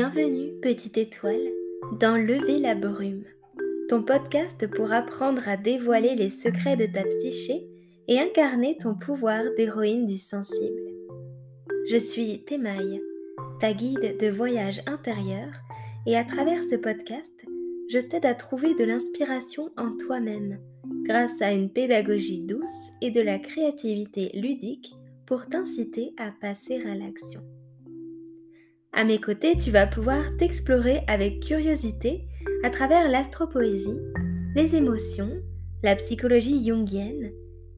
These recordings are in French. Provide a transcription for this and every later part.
Bienvenue, petite étoile, dans Lever la brume, ton podcast pour apprendre à dévoiler les secrets de ta psyché et incarner ton pouvoir d'héroïne du sensible. Je suis Temaille, ta guide de voyage intérieur, et à travers ce podcast, je t'aide à trouver de l'inspiration en toi-même grâce à une pédagogie douce et de la créativité ludique pour t'inciter à passer à l'action. À mes côtés, tu vas pouvoir t'explorer avec curiosité à travers l'astropoésie, les émotions, la psychologie jungienne,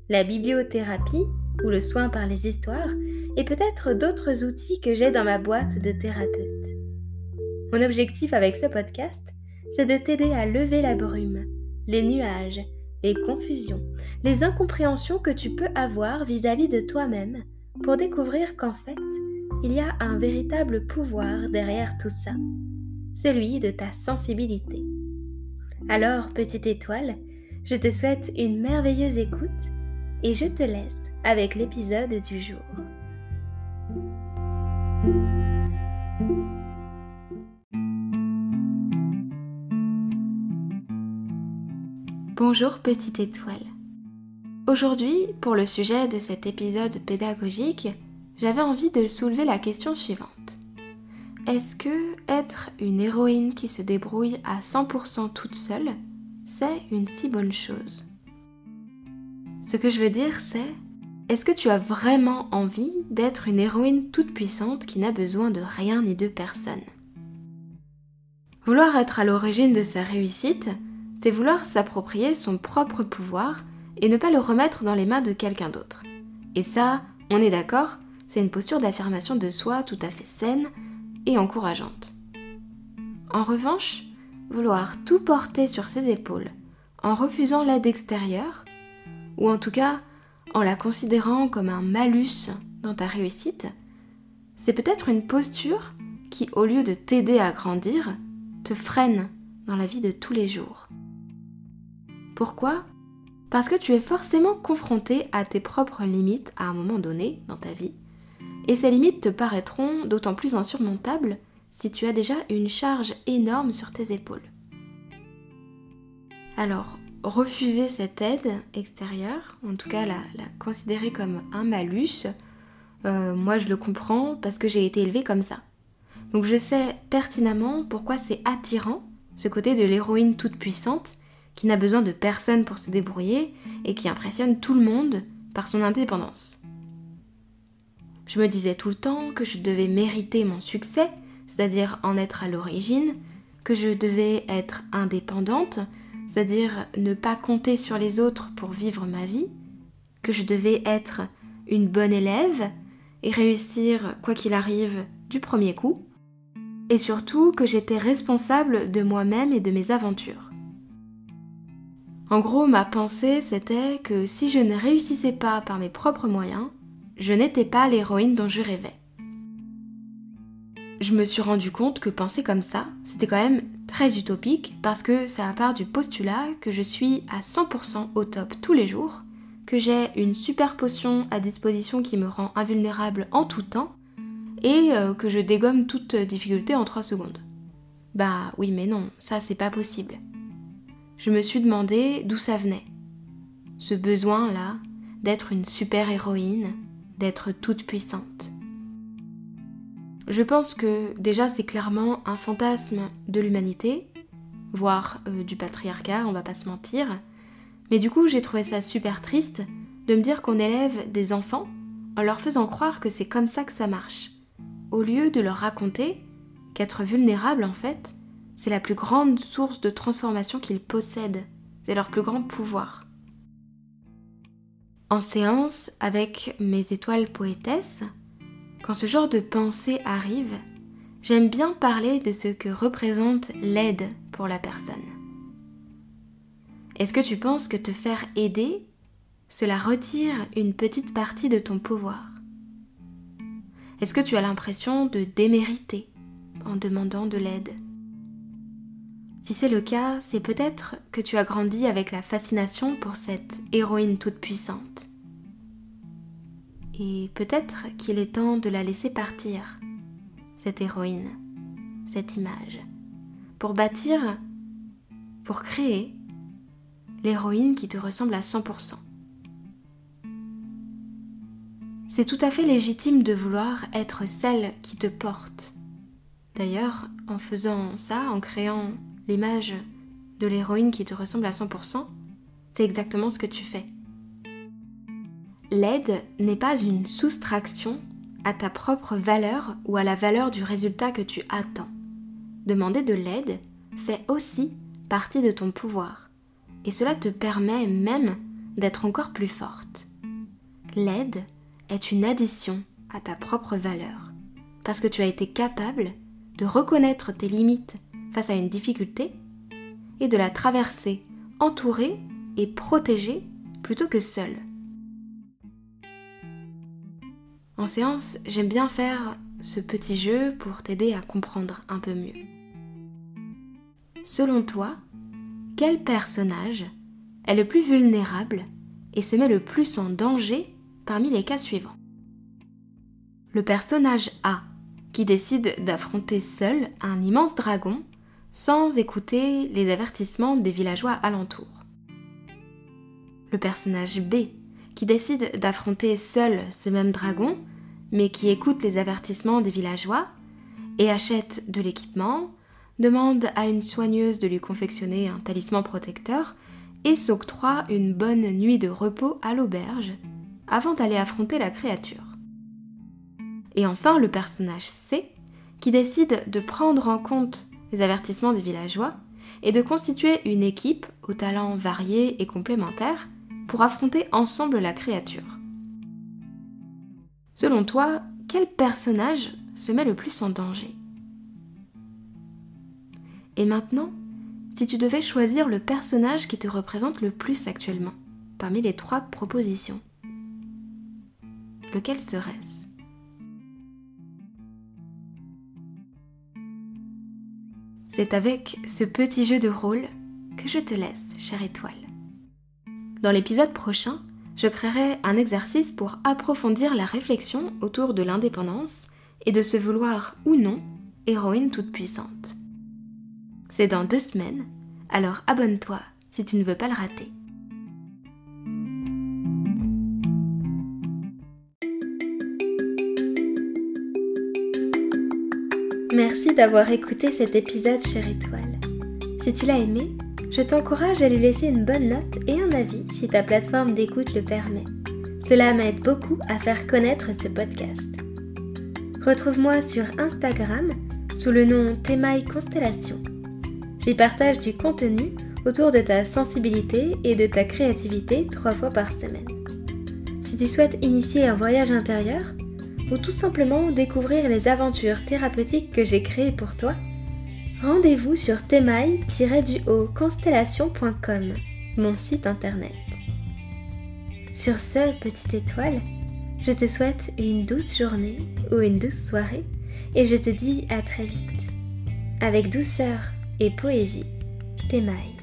la bibliothérapie ou le soin par les histoires et peut-être d'autres outils que j'ai dans ma boîte de thérapeute. Mon objectif avec ce podcast, c'est de t'aider à lever la brume, les nuages, les confusions, les incompréhensions que tu peux avoir vis-à-vis de toi-même pour découvrir qu'en fait, il y a un véritable pouvoir derrière tout ça, celui de ta sensibilité. Alors, petite étoile, je te souhaite une merveilleuse écoute et je te laisse avec l'épisode du jour. Bonjour petite étoile. Aujourd'hui, pour le sujet de cet épisode pédagogique, j'avais envie de soulever la question suivante. Est-ce que être une héroïne qui se débrouille à 100% toute seule, c'est une si bonne chose? Ce que je veux dire, c'est est-ce que tu as vraiment envie d'être une héroïne toute puissante qui n'a besoin de rien ni de personne? Vouloir être à l'origine de sa réussite, c'est vouloir s'approprier son propre pouvoir et ne pas le remettre dans les mains de quelqu'un d'autre. Et ça, on est d'accord, c'est une posture d'affirmation de soi tout à fait saine et encourageante. En revanche, vouloir tout porter sur ses épaules en refusant l'aide extérieure, ou en tout cas en la considérant comme un malus dans ta réussite, c'est peut-être une posture qui, au lieu de t'aider à grandir, te freine dans la vie de tous les jours. Pourquoi? Parce que tu es forcément confronté à tes propres limites à un moment donné dans ta vie, et ces limites te paraîtront d'autant plus insurmontables si tu as déjà une charge énorme sur tes épaules. Alors, refuser cette aide extérieure, en tout cas la, considérer comme un malus, euh, moi je le comprends parce que j'ai été élevée comme ça. Donc je sais pertinemment pourquoi c'est attirant, ce côté de l'héroïne toute puissante, qui n'a besoin de personne pour se débrouiller et qui impressionne tout le monde par son indépendance. Je me disais tout le temps que je devais mériter mon succès, c'est-à-dire en être à l'origine, que je devais être indépendante, c'est-à-dire ne pas compter sur les autres pour vivre ma vie, que je devais être une bonne élève et réussir quoi qu'il arrive du premier coup, et surtout que j'étais responsable de moi-même et de mes aventures. En gros, ma pensée, c'était que si je ne réussissais pas par mes propres moyens, je n'étais pas l'héroïne dont je rêvais. Je me suis rendu compte que penser comme ça, c'était quand même très utopique parce que ça part du postulat que je suis à 100% au top tous les jours, que j'ai une super potion à disposition qui me rend invulnérable en tout temps et euh, que je dégomme toute difficulté en 3 secondes. Bah oui mais non, ça c'est pas possible je me suis demandé d'où ça venait. Ce besoin-là d'être une super-héroïne, d'être toute puissante. Je pense que déjà c'est clairement un fantasme de l'humanité, voire euh, du patriarcat, on va pas se mentir. Mais du coup j'ai trouvé ça super triste de me dire qu'on élève des enfants en leur faisant croire que c'est comme ça que ça marche, au lieu de leur raconter qu'être vulnérable en fait, c'est la plus grande source de transformation qu'ils possèdent. C'est leur plus grand pouvoir. En séance, avec mes étoiles poétesses, quand ce genre de pensée arrive, j'aime bien parler de ce que représente l'aide pour la personne. Est-ce que tu penses que te faire aider, cela retire une petite partie de ton pouvoir? Est-ce que tu as l'impression de démériter en demandant de l'aide? Si c'est le cas, c'est peut-être que tu as grandi avec la fascination pour cette héroïne toute puissante. Et peut-être qu'il est temps de la laisser partir, cette héroïne, cette image, pour bâtir, pour créer l'héroïne qui te ressemble à 100%. C'est tout à fait légitime de vouloir être celle qui te porte. D'ailleurs, en faisant ça, en créant l'image de l'héroïne qui te ressemble à 100%, c'est exactement ce que tu fais. L'aide n'est pas une soustraction à ta propre valeur ou à la valeur du résultat que tu attends. Demander de l'aide fait aussi partie de ton pouvoir et cela te permet même d'être encore plus forte. L'aide est une addition à ta propre valeur parce que tu as été capable de reconnaître tes limites face à une difficulté et de la traverser entourée et protégée plutôt que seule. En séance, j'aime bien faire ce petit jeu pour t'aider à comprendre un peu mieux. Selon toi, quel personnage est le plus vulnérable et se met le plus en danger parmi les cas suivants? Le personnage A, qui décide d'affronter seul un immense dragon sans écouter les avertissements des villageois alentours. Le personnage B, qui décide d'affronter seul ce même dragon, mais qui écoute les avertissements des villageois et achète de l'équipement, demande à une soigneuse de lui confectionner un talisman protecteur et s'octroie une bonne nuit de repos à l'auberge avant d'aller affronter la créature. Et enfin le personnage C qui décide de prendre en compte les avertissements des villageois et de constituer une équipe aux talents variés et complémentaires pour affronter ensemble la créature. Selon toi, quel personnage se met le plus en danger? Et maintenant, si tu devais choisir le personnage qui te représente le plus actuellement, parmi les trois propositions, lequel serait-ce? C'est avec ce petit jeu de rôle que je te laisse, chère étoile. Dans l'épisode prochain, je créerai un exercice pour approfondir la réflexion autour de l'indépendance et de se vouloir ou non héroïne toute puissante. C'est dans deux semaines, alors abonne-toi si tu ne veux pas le rater. D'avoir écouté cet épisode, chère étoile. Si tu l'as aimé, je t'encourage à lui laisser une bonne note et un avis si ta plateforme d'écoute le permet. Cela m'aide beaucoup à faire connaître ce podcast. Retrouve-moi sur Instagram sous le nom Temaille Constellation. J'y partage du contenu autour de ta sensibilité et de ta créativité trois fois par semaine. Si tu souhaites initier un voyage intérieur, ou tout simplement découvrir les aventures thérapeutiques que j'ai créées pour toi, rendez-vous sur temaille-constellation.com, mon site internet. Sur ce, petite étoile, je te souhaite une douce journée ou une douce soirée et je te dis à très vite. Avec douceur et poésie, Temaille.